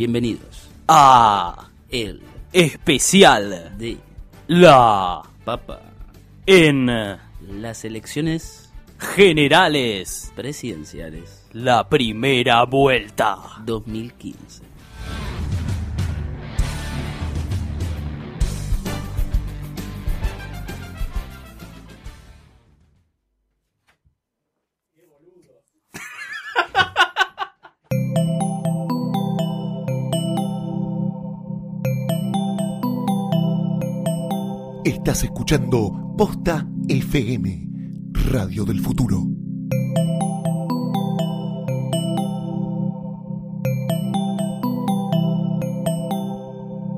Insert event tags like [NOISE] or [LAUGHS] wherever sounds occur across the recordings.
Bienvenidos a el especial de la Papa. en Las elecciones generales presidenciales la primera vuelta. 2015. Estás escuchando Posta FM, Radio del Futuro.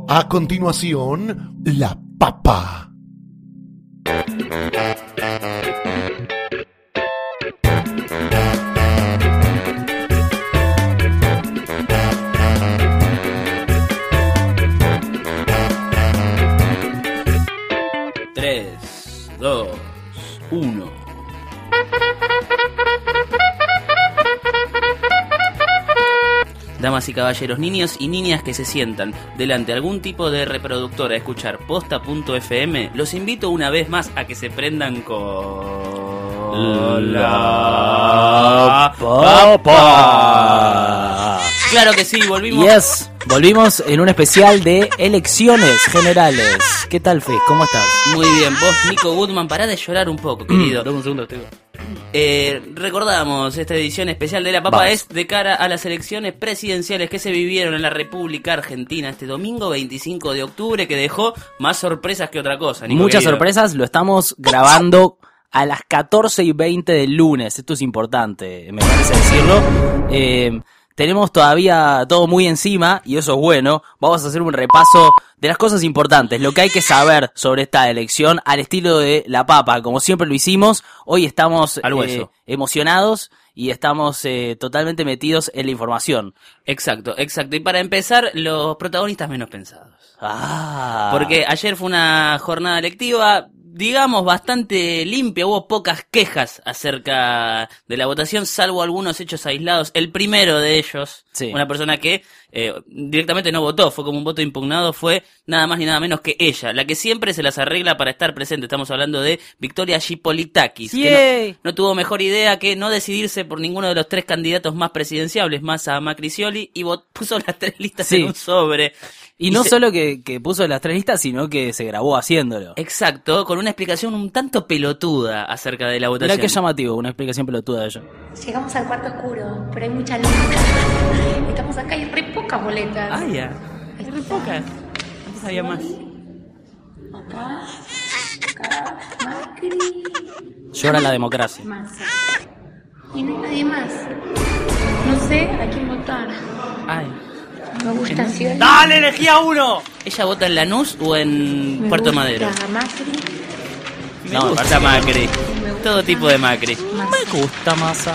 A continuación, La Papa. Tres, dos, uno. Damas y caballeros, niños y niñas que se sientan delante de algún tipo de reproductor a escuchar posta.fm, los invito una vez más a que se prendan con La Papa. Claro que sí, volvimos. Yes, volvimos en un especial de elecciones generales. ¿Qué tal, Fe? ¿Cómo estás? Muy bien, vos, Nico Goodman, pará de llorar un poco, querido. Dame un segundo, estoy... Eh, recordamos, esta edición especial de La Papa Vamos. es de cara a las elecciones presidenciales que se vivieron en la República Argentina este domingo 25 de octubre, que dejó más sorpresas que otra cosa. Nico, Muchas querido. sorpresas, lo estamos grabando a las 14 y 20 del lunes. Esto es importante, me parece decirlo. Eh, tenemos todavía todo muy encima y eso es bueno. Vamos a hacer un repaso de las cosas importantes, lo que hay que saber sobre esta elección al estilo de la papa, como siempre lo hicimos. Hoy estamos eh, emocionados y estamos eh, totalmente metidos en la información. Exacto, exacto. Y para empezar, los protagonistas menos pensados. Ah, Porque ayer fue una jornada electiva, digamos, bastante limpia. Hubo pocas quejas acerca de la votación, salvo algunos hechos aislados. El primero de ellos, Sí. una persona que eh, directamente no votó, fue como un voto impugnado, fue nada más ni nada menos que ella, la que siempre se las arregla para estar presente. Estamos hablando de Victoria Gipolitakis, que no, no tuvo mejor idea que no decidirse por ninguno de los tres candidatos más presidenciables, más a Macricioli, y puso las tres listas Sí. en un sobre. Y no se- solo que, que puso las tres listas, sino que se grabó haciéndolo. Exacto, con una explicación un tanto pelotuda acerca de la Mirá votación. qué llamativo, una explicación pelotuda de ella. Llegamos al cuarto oscuro, pero hay mucha luz. [LAUGHS] Estamos acá y hay re pocas boletas. Ah, ya. Hay re pocas. Antes había más. Acá, acá, Macri, Llora la democracia. Y no hay nadie más. No sé a quién votar. Ay. Me gusta Scioli. ¡Dale, elegí a uno! ¿Ella vota en Lanús o en Me Puerto gusta Madero? Macri, Me gusta Macri. me gusta Todo tipo de Macri. Me gusta masa.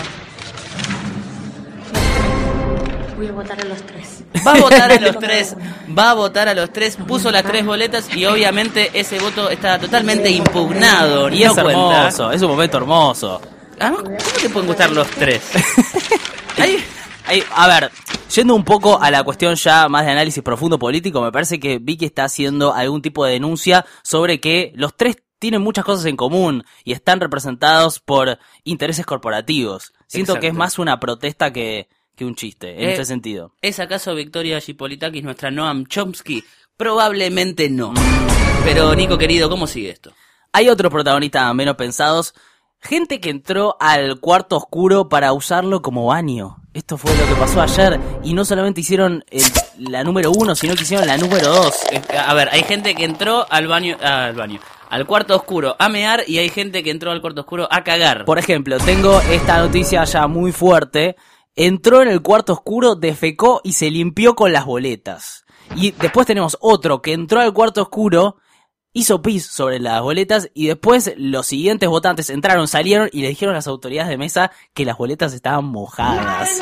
Voy a votar a los tres. Va a votar a [LAUGHS] los tres. Va a votar a los tres. Puso las tres boletas y obviamente ese voto está totalmente impugnado. Y no es cuenta. hermoso, es un momento hermoso. Además, ¿cómo te pueden gustar los tres? [LAUGHS] Ay, Ay, a ver, yendo un poco a la cuestión ya más de análisis profundo político, me parece que Vicky está haciendo algún tipo de denuncia sobre que los tres tienen muchas cosas en común y están representados por intereses corporativos. Siento que es más una protesta que, que un chiste, en Eh, este sentido. ¿Es acaso Victoria Gipolitakis nuestra Noam Chomsky? Probablemente no. Pero Nico querido, ¿cómo sigue esto? Hay otros protagonistas menos pensados. Gente que entró al cuarto oscuro para usarlo como baño. Esto fue lo que pasó ayer. Y no solamente hicieron el- la número uno, sino que hicieron la número dos. A ver, hay gente que entró al baño, ah, al baño, al cuarto oscuro a mear y hay gente que entró al cuarto oscuro a cagar. Por ejemplo, tengo esta noticia ya muy fuerte. Entró en el cuarto oscuro, defecó y se limpió con las boletas. Y después tenemos otro que entró al cuarto oscuro, hizo pis sobre las boletas y después los siguientes votantes entraron, salieron y le dijeron a las autoridades de mesa que las boletas estaban mojadas.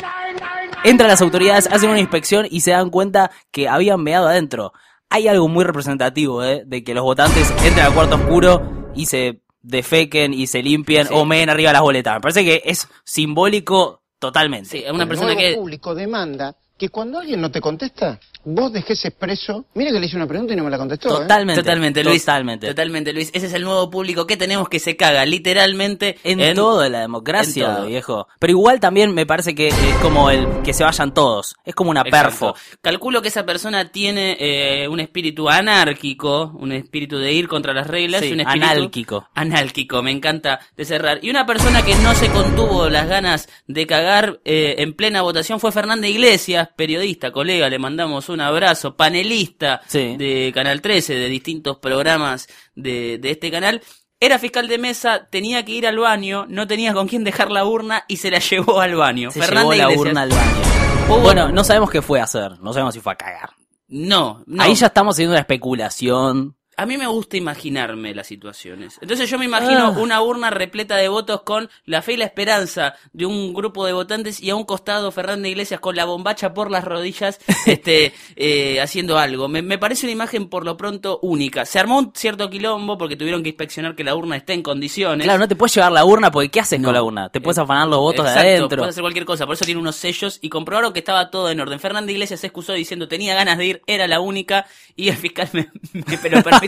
Entran las autoridades, hacen una inspección y se dan cuenta que habían meado adentro. Hay algo muy representativo, ¿eh? De que los votantes entren al cuarto oscuro y se defequen y se limpien Sí. o meen arriba las boletas. Me parece que es simbólico totalmente. Sí, una el persona nuevo que público demanda que cuando alguien no te contesta, vos dejes expreso. Mira que le hice una pregunta y no me la contestó. ¿eh? Totalmente. Totalmente, Luis. Totalmente. Totalmente, Luis. Ese es el nuevo público que tenemos que se caga literalmente En, todo la democracia, todo. viejo. Pero igual también me parece que es como el que se vayan todos. Es como una perfo. Calculo que esa persona tiene eh, un espíritu anárquico, un espíritu de ir contra las reglas, Sí, y un espíritu análquico. Análquico, me encanta de cerrar. Y una persona que no se contuvo las ganas de cagar eh, en plena votación fue Fernanda Iglesias, periodista, colega, le mandamos un abrazo, panelista Sí. de Canal 13, de distintos programas de, de este canal. Era fiscal de mesa, tenía que ir al baño, no tenía con quién dejar la urna y se la [LAUGHS] llevó al baño. Se Fernanda llevó la Iglesias. urna al baño. Bueno, no sabemos qué fue a hacer. No sabemos si fue a cagar. No, no. Ahí ya estamos haciendo una especulación. A mí me gusta imaginarme las situaciones. Entonces yo me imagino Ah. una urna repleta de votos con la fe y la esperanza de un grupo de votantes y a un costado Fernanda Iglesias con la bombacha por las rodillas [LAUGHS] este, eh, haciendo algo. Me, me parece una imagen por lo pronto única. Se armó un cierto quilombo porque tuvieron que inspeccionar que la urna esté en condiciones. Claro, no te puedes llevar la urna porque ¿qué haces No. con la urna? Te puedes afanar los votos Exacto, de adentro. Puede hacer cualquier cosa, por eso tiene unos sellos y comprobaron que estaba todo en orden. Fernanda Iglesias se excusó diciendo tenía ganas de ir, era la única y el fiscal me, me permitió.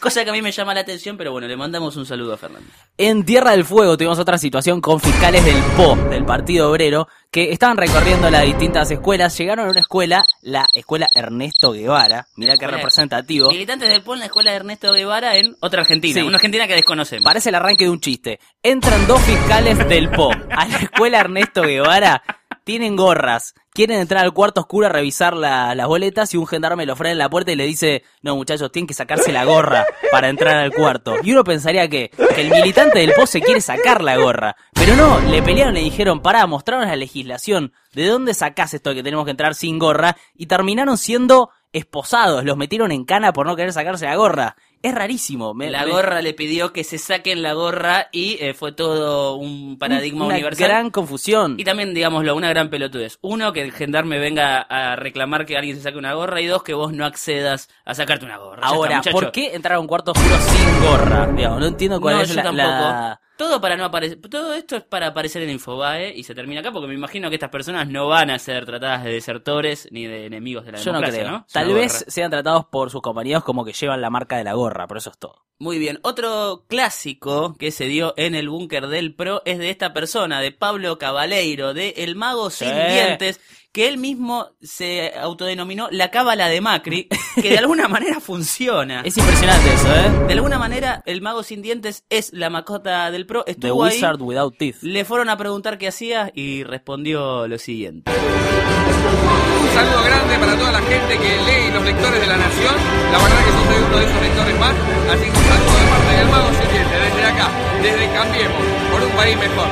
Cosa que a mí me llama la atención, pero bueno, le mandamos un saludo a Fernanda. En Tierra del Fuego tuvimos otra situación con fiscales del PO, del Partido Obrero, que estaban recorriendo las distintas escuelas. Llegaron a una escuela, la escuela Ernesto Guevara. Mirá qué representativo. Militantes del POL en la escuela de Ernesto Guevara en otra Argentina, Sí. una Argentina que desconocemos. Parece el arranque de un chiste. Entran dos fiscales del PO a la escuela Ernesto Guevara, tienen gorras, quieren entrar al cuarto oscuro a revisar la- las boletas y un gendarme lo frena en la puerta y le dice, no muchachos, tienen que sacarse la gorra para entrar al cuarto. Y uno pensaría que, el militante del PO se quiere sacar la gorra. Pero no, le pelearon, le dijeron, pará, mostraron la legislación, ¿de dónde sacás esto que tenemos que entrar sin gorra? Y terminaron siendo esposados, los metieron en cana por no querer sacarse la gorra. Es rarísimo. me- la me- gorra le pidió que se saquen la gorra y eh, fue todo un paradigma una universal. gran confusión. Y también, digámoslo, una gran pelotudez. Uno, que el gendarme venga a reclamar que alguien se saque una gorra. Y dos, que vos no accedas a sacarte una gorra. Ahora, está. ¿por qué entrar a un cuarto oscuro sin gorra? Digamos, no entiendo cuál No, es yo la, tampoco. la- Todo para no aparecer. Todo esto es para aparecer en Infobae y se termina acá porque me imagino que estas personas no van a ser tratadas de desertores ni de enemigos de la Yo no democracia, creo. ¿no? Es Tal una vez gorra. sean tratados por sus compañeros como que llevan la marca de la gorra, por eso es todo. Muy bien. Otro clásico que se dio en el búnker del PRO es de esta persona, de Pablo Cabaleiro, de El Mago Sin Sí. Dientes, que él mismo se autodenominó la cábala de Macri, que de alguna [LAUGHS] manera funciona. Es impresionante eso, ¿eh? De alguna manera, el Mago Sin Dientes es la mascota del PRO. The Estuvo ahí, Wizard Without Teeth. le fueron a preguntar qué hacía y respondió lo siguiente. Un saludo grande para toda la gente que lee los lectores de la Nación. La verdad que soy uno de esos lectores más. Así que un saludo de parte del Mago Sirviente, desde acá, desde Cambiemos, por un país mejor.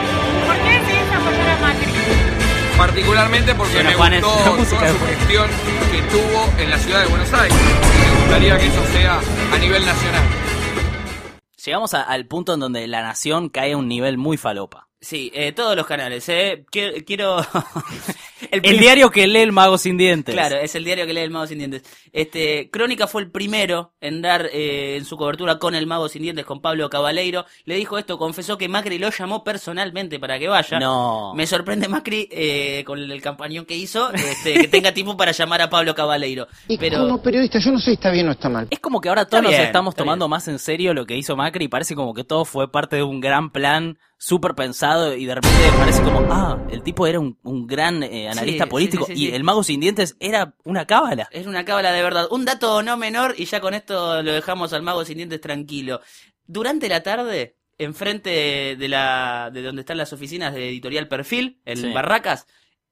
¿Por qué Particularmente porque me Juanes, gustó música toda su gestión que tuvo en la ciudad de Buenos Aires. Y me gustaría que eso sea a nivel nacional. Llegamos a- al punto en donde la nación cae a un nivel muy falopa. Sí, eh, todos los canales, ¿eh? Quiero... quiero- [LAUGHS] El, diario que lee el mago sin dientes. Claro, es el diario que lee el Mago Sin Dientes. Este, Crónica fue el primero en dar eh, en su cobertura con el Mago Sin Dientes, con Pablo Cabaleiro. Le dijo esto, confesó que Macri lo llamó personalmente para que vaya. No. Me sorprende Macri eh, con el campañón que hizo, este, que tenga tiempo para llamar a Pablo Cabaleiro. Y Pero como periodista, yo no sé si está bien o está mal. Es como que ahora todos nos estamos tomando bien. más en serio lo que hizo Macri y parece como que todo fue parte de un gran plan súper pensado y de repente parece como, ah, el tipo era un, un gran eh, analista Sí, político sí, sí, sí, y el mago sin dientes era una cábala. Es una cábala de verdad. Un dato no menor y ya con esto lo dejamos al mago sin dientes tranquilo. Durante la tarde, enfrente de la de donde están las oficinas de Editorial Perfil, en. Barracas,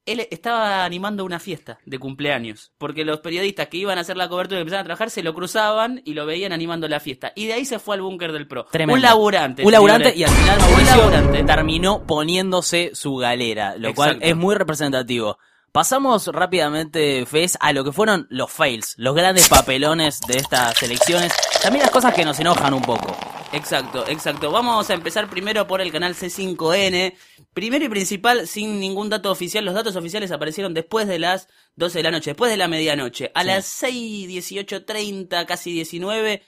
él estaba animando una fiesta de cumpleaños, porque los periodistas que iban a hacer la cobertura y empezaban a trabajar se lo cruzaban y lo veían animando la fiesta. Y de ahí se fue al búnker del pro. Tremendo. Un laburante. Un laburante señores. y al final un Mauricio laburante. terminó poniéndose su galera, lo cual es muy representativo. Pasamos rápidamente, Fez, a lo que fueron los fails, los grandes papelones de estas elecciones. También las cosas que nos enojan un poco. Exacto, exacto. Vamos a empezar primero por el canal C5N. Primero y principal, sin ningún dato oficial, los datos oficiales aparecieron después de las 12 de la noche, después de la medianoche. A Sí. las 6, 18, 30, casi 19,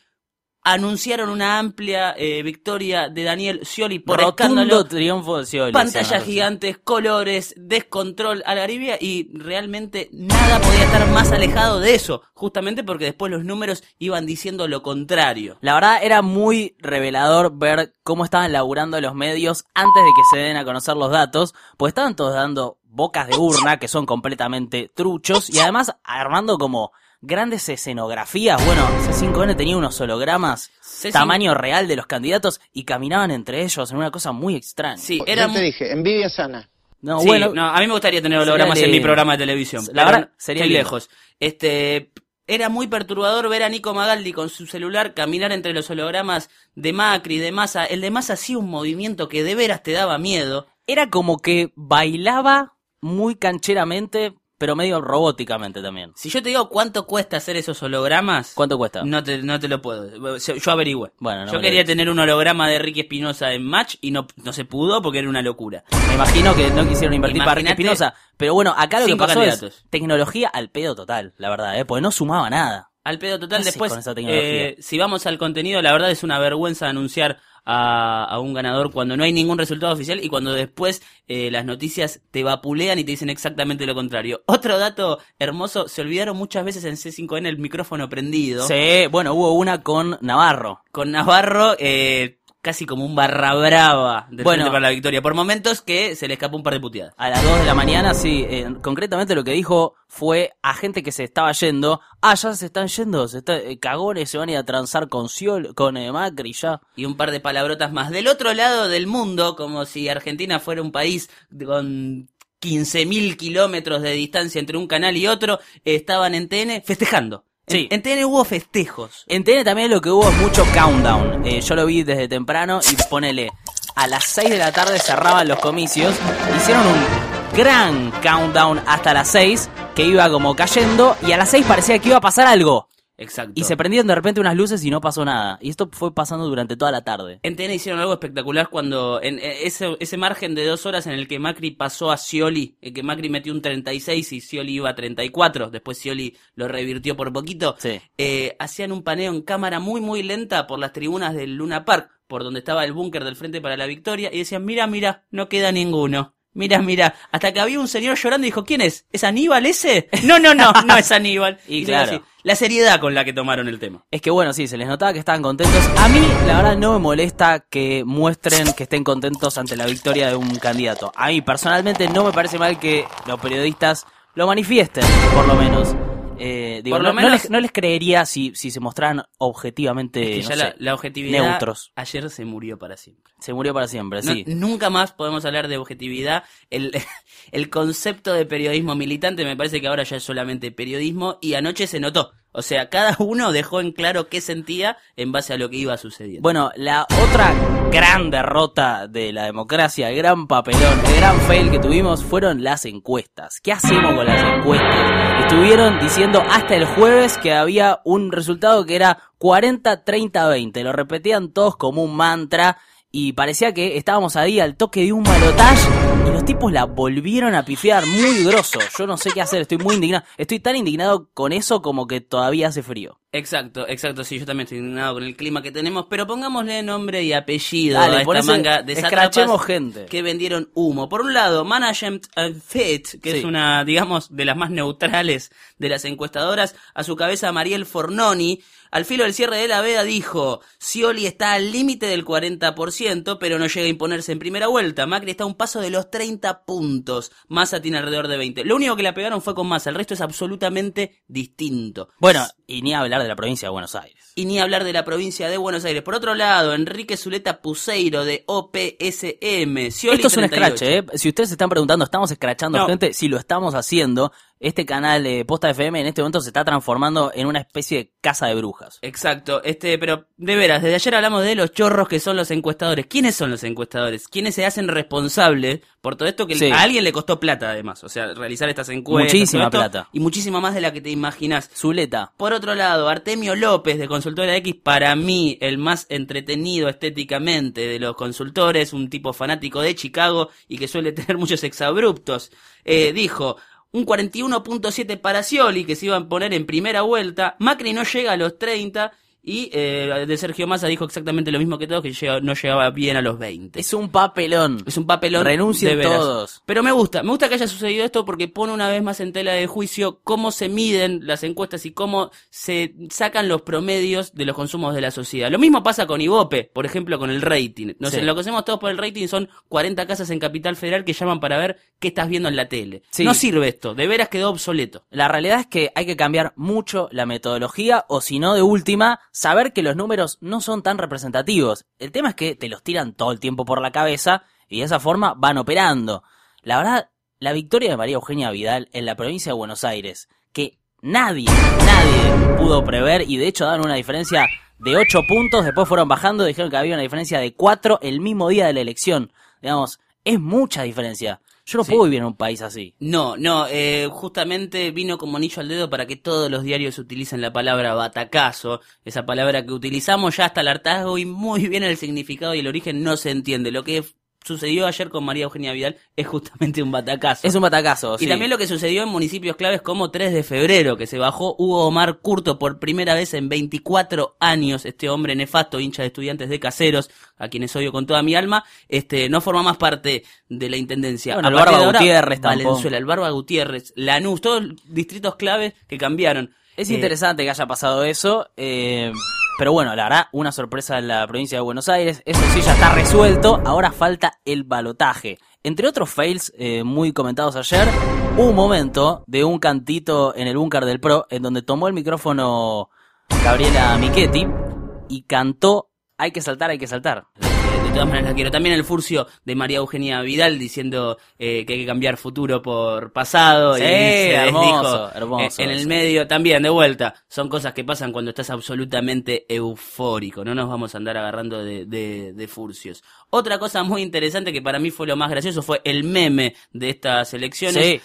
anunciaron una amplia eh, victoria de Daniel Scioli por Rotundo escándalo. triunfo de Scioli. Pantallas gigantes, colores, descontrol a la Arabia y realmente nada podía estar más alejado de eso, justamente porque después los números iban diciendo lo contrario. La verdad era muy revelador ver cómo estaban laburando los medios antes de que se den a conocer los datos, pues estaban todos dando bocas de urna que son completamente truchos y además armando como grandes escenografías. Bueno, C5N tenía unos hologramas C5 tamaño real de los candidatos y caminaban entre ellos en una cosa muy extraña. Sí, era te dije, envidia sana. No, Sí, bueno, no, a mí me gustaría tener hologramas en mi programa de televisión. La verdad, sería estoy lejos. Este, era muy perturbador ver a Nico Magaldi con su celular caminar entre los hologramas de Macri, de Massa. El de Massa hacía un movimiento que de veras te daba miedo. era como que bailaba muy cancheramente, pero medio robóticamente también. Si yo te digo cuánto cuesta hacer esos hologramas, ¿Cuánto cuesta? no te, no te lo puedo. Yo averigüé. Bueno, no yo quería tener un holograma de Ricky Espinosa en Match y no, no se pudo porque era una locura. Me imagino que no quisieron invertir para Ricky Espinosa. Pero bueno, acá lo que pasó es tecnología al pedo total, la verdad, ¿eh? porque no sumaba nada. Al pedo total, ¿Qué haces después, eh, si vamos al contenido, la verdad es una vergüenza anunciar a, a un ganador cuando no hay ningún resultado oficial y cuando después eh, las noticias te vapulean y te dicen exactamente lo contrario. [LAUGHS] Otro dato hermoso, se olvidaron muchas veces en C5N el micrófono prendido. Sí, bueno, hubo una con Navarro. Con Navarro, eh, casi como un barra brava del Bueno. Frente para la Victoria. Por momentos que se le escapó un par de puteadas. A las 2 de la mañana, sí, eh, concretamente lo que dijo fue a gente que se estaba yendo. Ah, ya se están yendo, se está, eh, cagones se van a ir a transar con Sciol, con eh, Macri ya. y un par de palabrotas más. Del otro lado del mundo, como si Argentina fuera un país con 15.000 kilómetros de distancia entre un canal y otro, estaban en TN festejando. En- Sí. En, TN hubo festejos. En TN también lo que hubo es mucho countdown. Eh, yo lo vi desde temprano y ponele, a las 6 de la tarde cerraban los comicios. Hicieron un gran countdown hasta las 6 que iba como cayendo y a las 6 parecía que iba a pasar algo. Exacto. Y se prendieron de repente unas luces y no pasó nada. Y esto fue pasando durante toda la tarde. En TN hicieron algo espectacular cuando en eh, ese, ese margen de dos horas en el que Macri pasó a Scioli, en que Macri metió un 36 y Scioli iba a 34, después Scioli lo revirtió por poquito, Sí. eh, hacían un paneo en cámara muy muy lenta por las tribunas del Luna Park, por donde estaba el búnker del Frente para la Victoria, y decían, mira, mira, no queda ninguno. Mira, mira, hasta que había un señor llorando y dijo, ¿quién es? ¿Es Aníbal ese? No, no, no, no es Aníbal. [LAUGHS] Y claro. así. La seriedad con la que tomaron el tema. Es que bueno, sí, se les notaba que estaban contentos. A mí, la verdad, no me molesta que muestren que estén contentos ante la victoria de un candidato. A mí, personalmente, no me parece mal que los periodistas lo manifiesten, por lo menos. Eh, digo, Por lo no, no menos- les, no les creería si, si se mostraran objetivamente Es que no ya la, sé, la objetividad neutros. ayer se murió para siempre. Se murió para siempre, sí. nunca más podemos hablar de objetividad. El, [LAUGHS] el concepto de periodismo militante me parece que ahora ya es solamente periodismo y anoche se notó. O sea, cada uno dejó en claro qué sentía en base a lo que iba sucediendo. Bueno, la otra gran derrota de la democracia, el gran papelón, el gran fail que tuvimos fueron las encuestas. ¿Qué hacemos con las encuestas? Estuvieron diciendo hasta el jueves que había un resultado que era 40-30-20. Lo repetían todos como un mantra y parecía que estábamos ahí al toque de un balotaje y los tipos la volvieron a pifiar muy grosso. Yo no sé qué hacer, estoy muy indignado. Estoy tan indignado con eso como que todavía hace frío. Exacto, exacto, sí, yo también estoy indignado con el clima que tenemos, pero pongámosle nombre y apellido Dale, a esta manga de escrachemos gente. que vendieron humo. Por un lado, Management and Fit, que Sí. es una, digamos, de las más neutrales de las encuestadoras, a su cabeza Mariel Fornoni, al filo del cierre de la veda dijo, Scioli está al límite del 40%, pero no llega a imponerse en primera vuelta. Macri está a un paso de los 30 puntos. Massa tiene alrededor de 20. Lo único que la pegaron fue con Massa, el resto es absolutamente distinto. Bueno, y ni hablar de la provincia de Buenos Aires. Y ni hablar de la provincia de Buenos Aires. Por otro lado, Enrique Zuleta Puseiro de OPSM. Scioli Esto es un 38. scratch, ¿eh? Si ustedes se están preguntando, ¿estamos escrachando No. gente? Si lo estamos haciendo, este canal de Posta FM en este momento se está transformando en una especie de casa de brujas. Exacto, este, pero de veras, desde ayer hablamos de los chorros que son los encuestadores. ¿Quiénes son los encuestadores? ¿Quiénes se hacen responsables por todo esto que Sí. a alguien le costó plata además? O sea, realizar estas encuestas. Muchísima plata. Y muchísima más de la que te imaginas. Zuleta. Por otro lado, Artemio López de Consultora X, para mí el más entretenido estéticamente de los consultores, un tipo fanático de Chicago y que suele [LAUGHS] tener muchos exabruptos, eh, dijo un 41.7 para Scioli que se iba a poner en primera vuelta, Macri no llega a los 30 Y eh, de Sergio Massa dijo exactamente lo mismo que todos, que no llegaba bien a los 20. Es un papelón. Es un papelón. Renuncien todos. Pero me gusta, me gusta que haya sucedido esto porque pone una vez más en tela de juicio cómo se miden las encuestas y cómo se sacan los promedios de los consumos de la sociedad. Lo mismo pasa con Ibope, por ejemplo, con el rating. Nos Sí. enloquecemos todos por el rating, son 40 casas en Capital Federal que llaman para ver qué estás viendo en la tele. Sí. No sirve esto, de veras quedó obsoleto. La realidad es que hay que cambiar mucho la metodología o si no, de última, saber que los números no son tan representativos. El tema es que te los tiran todo el tiempo por la cabeza y de esa forma van operando. La verdad, la victoria de María Eugenia Vidal en la provincia de Buenos Aires, que nadie, nadie pudo prever y de hecho dan una diferencia de 8 puntos, después fueron bajando, dijeron que había una diferencia de 4 el mismo día de la elección. Digamos, es mucha diferencia. Yo no Sí. puedo vivir en un país así. No, no, eh, justamente vino como anillo al dedo para que todos los diarios utilicen la palabra batacazo, esa palabra que utilizamos ya hasta el hartazgo y muy bien el significado y el origen no se entiende. Lo que sucedió ayer con María Eugenia Vidal es justamente un batacazo. Es un batacazo. Y sí. también lo que sucedió en municipios claves como 3 de febrero, que se bajó Hugo Omar Curto por primera vez en 24 años, este hombre nefasto, hincha de estudiantes de caseros, a quienes odio con toda mi alma, este no forma más parte de la intendencia. Bueno, A el partir Barba de ahora, Gutiérrez tampoco. Valenzuela, el Barba Gutiérrez, Lanús, todos distritos claves que cambiaron. Es Eh, interesante que haya pasado eso, eh, pero bueno, la verdad, una sorpresa en la provincia de Buenos Aires. Eso sí, ya está resuelto. Ahora falta el balotaje. Entre otros fails eh, muy comentados ayer, un momento de un cantito en el búnker del PRO en donde tomó el micrófono Gabriela Michetti y cantó Hay que saltar, hay que saltar. De todas maneras la quiero. También el furcio de María Eugenia Vidal diciendo eh, que hay que cambiar futuro por pasado. Sí, y se hermoso, hermoso eh, en el medio también, de vuelta. Son cosas que pasan cuando estás absolutamente eufórico. No nos vamos a andar agarrando de, de, de furcios. Otra cosa muy interesante que para mí fue lo más gracioso fue el meme de estas elecciones. Sí,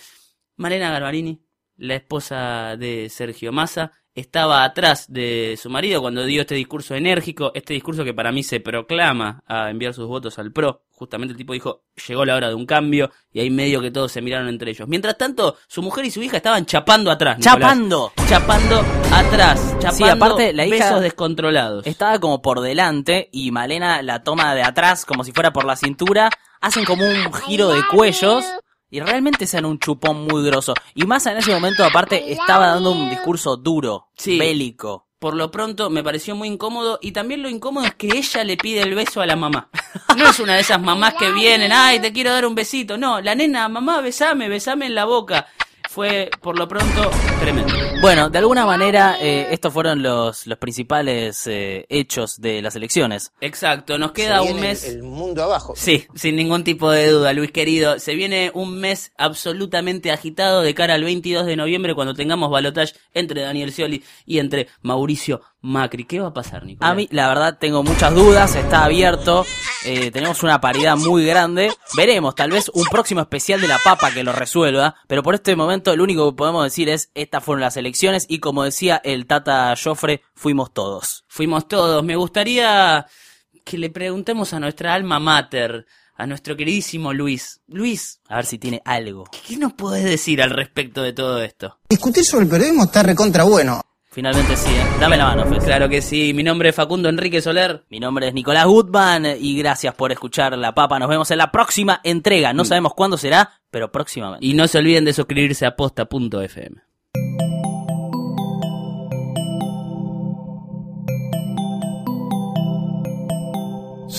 Malena Garbarini, la esposa de Sergio Massa, estaba atrás de su marido cuando dio este discurso enérgico, este discurso que para mí se proclama a enviar sus votos al PRO. Justamente el tipo dijo, llegó la hora de un cambio, y ahí medio que todos se miraron entre ellos. Mientras tanto, su mujer y su hija estaban chapando atrás. Nicolás. chapando. Chapando atrás, chapando aparte, la hija- besos descontrolados. Estaba como por delante y Malena la toma de atrás como si fuera por la cintura. Hacen como un giro de cuellos y realmente se dan un chupón muy grosso. Y más en ese momento, aparte, estaba dando un discurso duro, Sí. bélico. Por lo pronto me pareció muy incómodo y también lo incómodo es que ella le pide el beso a la mamá. [LAUGHS] No es una de esas mamás que vienen, ay, te quiero dar un besito. No, la nena, mamá, besame, besame en la boca. Fue, por lo pronto, tremendo. Bueno, de alguna manera, eh, estos fueron los, los principales eh, hechos de las elecciones. Exacto, nos queda Se un mes. El, el mundo abajo. Sí, sin ningún tipo de duda, Luis querido. Se viene un mes absolutamente agitado de cara al 22 de noviembre cuando tengamos balotage entre Daniel Scioli y entre Mauricio Macri. ¿Qué va a pasar, Nicolás? A mí, la verdad, tengo muchas dudas, está abierto, eh, tenemos una paridad muy grande. Veremos, tal vez un próximo especial de la papa que lo resuelva, pero por este momento lo único que podemos decir es, estas fueron las elecciones y como decía el Tata Joffre, fuimos todos. Fuimos todos. Me gustaría que le preguntemos a nuestra alma mater, a nuestro queridísimo Luis. Luis, A ver si tiene algo. ¿qué nos podés decir al respecto de todo esto? Discutir sobre el periodismo está recontra bueno. Finalmente sí, ¿eh? dame la mano, Fez. Claro que sí. Mi nombre es Facundo Enrique Soler. Mi nombre es Nicolás Goodman y gracias por escuchar La Papa. Nos vemos en la próxima entrega. No sabemos cuándo será, pero próximamente. Y no se olviden de suscribirse a posta.fm.